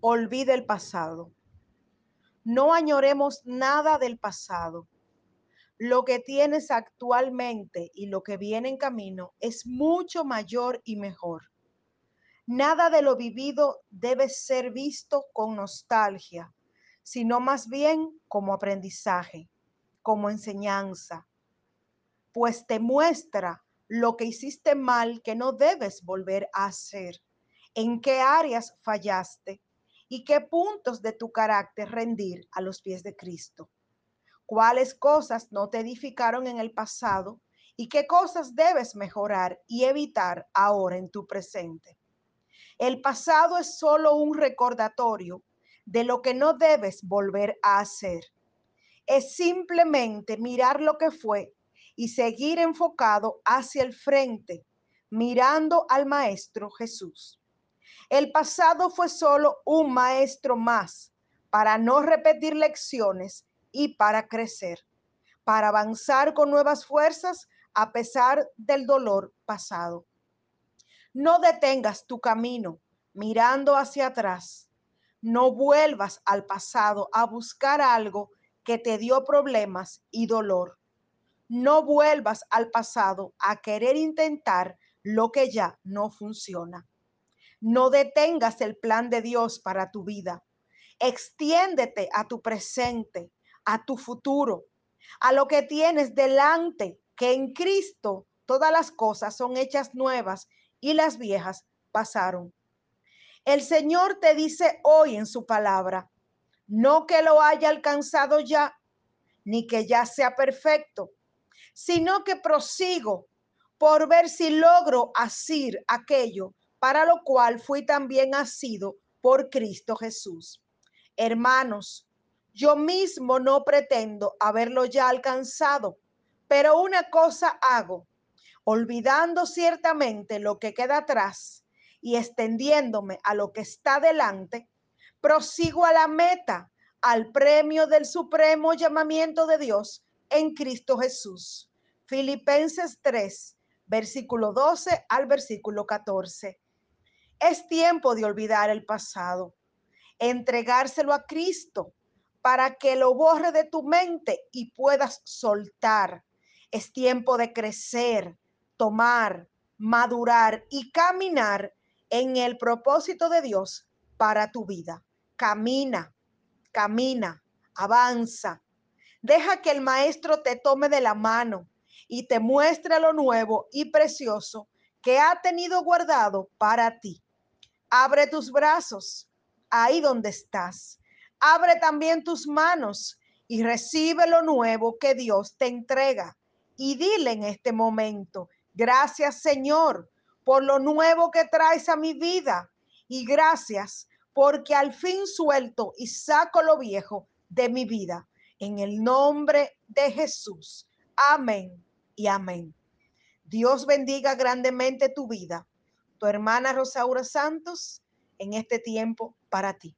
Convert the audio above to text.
olvida el pasado. No añoremos nada del pasado. Lo que tienes actualmente y lo que viene en camino es mucho mayor y mejor. Nada de lo vivido debe ser visto con nostalgia, sino más bien como aprendizaje, como enseñanza, pues te muestra lo que hiciste mal que no debes volver a hacer, en qué áreas fallaste y qué puntos de tu carácter rendir a los pies de Cristo. Cuáles cosas no te edificaron en el pasado y qué cosas debes mejorar y evitar ahora en tu presente. El pasado es solo un recordatorio de lo que no debes volver a hacer. Es simplemente mirar lo que fue y seguir enfocado hacia el frente, mirando al Maestro Jesús. El pasado fue solo un maestro más para no repetir lecciones y para crecer, para avanzar con nuevas fuerzas a pesar del dolor pasado. No detengas tu camino mirando hacia atrás no vuelvas al pasado a buscar algo que te dio problemas y dolor. No vuelvas al pasado a querer intentar lo que ya no funciona. No detengas el plan de Dios para tu vida. Extiéndete a tu presente, a tu futuro, a lo que tienes delante, que en Cristo todas las cosas son hechas nuevas y las viejas pasaron. El Señor te dice hoy en su palabra, no que lo haya alcanzado ya, ni que ya sea perfecto, sino que prosigo por ver si logro asir aquello para lo cual fui también asido por Cristo Jesús. Hermanos, yo mismo no pretendo haberlo ya alcanzado, pero una cosa hago, olvidando ciertamente lo que queda atrás y extendiéndome a lo que está delante, prosigo a la meta, al premio del supremo llamamiento de Dios en Cristo Jesús. Filipenses 3, versículo 12 al versículo 14. Es tiempo de olvidar el pasado, entregárselo a Cristo para que lo borre de tu mente y puedas soltar. Es tiempo de crecer, tomar, madurar y caminar en el propósito de Dios para tu vida. Camina, camina, avanza. Deja que el maestro te tome de la mano y te muestre lo nuevo y precioso que ha tenido guardado para ti. Abre tus brazos ahí donde estás. Abre también tus manos y recibe lo nuevo que Dios te entrega. Y dile en este momento, gracias Señor por lo nuevo que traes a mi vida y gracias porque al fin suelto y saco lo viejo de mi vida. En el nombre de Jesús. Amén y amén. Dios bendiga grandemente tu vida. Tu hermana Rosaura Santos en este tiempo para ti.